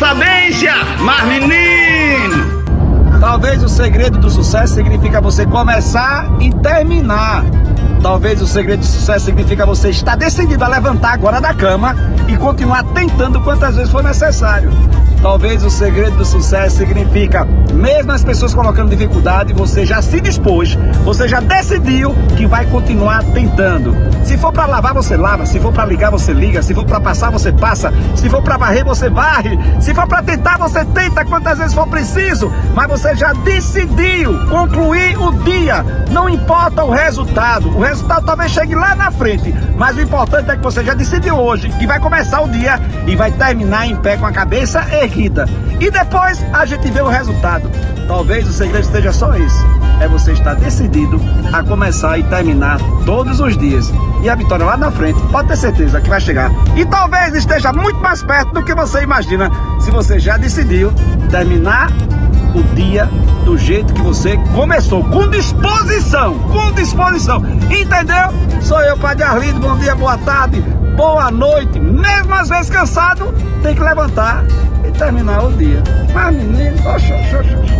sabência, mas menino! Talvez o segredo do sucesso significa você começar e terminar. Talvez o segredo do sucesso significa você estar decidido a levantar agora da cama e continuar tentando quantas vezes for necessário. Talvez o segredo do sucesso significa, mesmo as pessoas colocando dificuldade, você já se dispôs, você já decidiu que vai continuar tentando. Se for para lavar, você lava. Se for para ligar, você liga. Se for para passar, você passa. Se for para varrer, você varre. Se for para tentar, você tenta quantas vezes for preciso. Mas você já decidiu concluir o dia. Não importa o resultado. O resultado talvez chegue lá na frente. Mas o importante é que você já decidiu hoje que vai começar o dia e vai terminar em pé com a cabeça erguida. E depois a gente vê o resultado. Talvez o segredo esteja só esse. É você estar decidido a começar e terminar todos os dias. E a vitória lá na frente, pode ter certeza que vai chegar. E talvez esteja muito mais perto do que você imagina, se você já decidiu terminar o dia do jeito que você começou, com disposição, com disposição. Entendeu? Sou eu, Padre Arlindo, bom dia, boa tarde, boa noite. Mesmo às vezes cansado, tem que levantar e terminar o dia. Mas menino, oxe.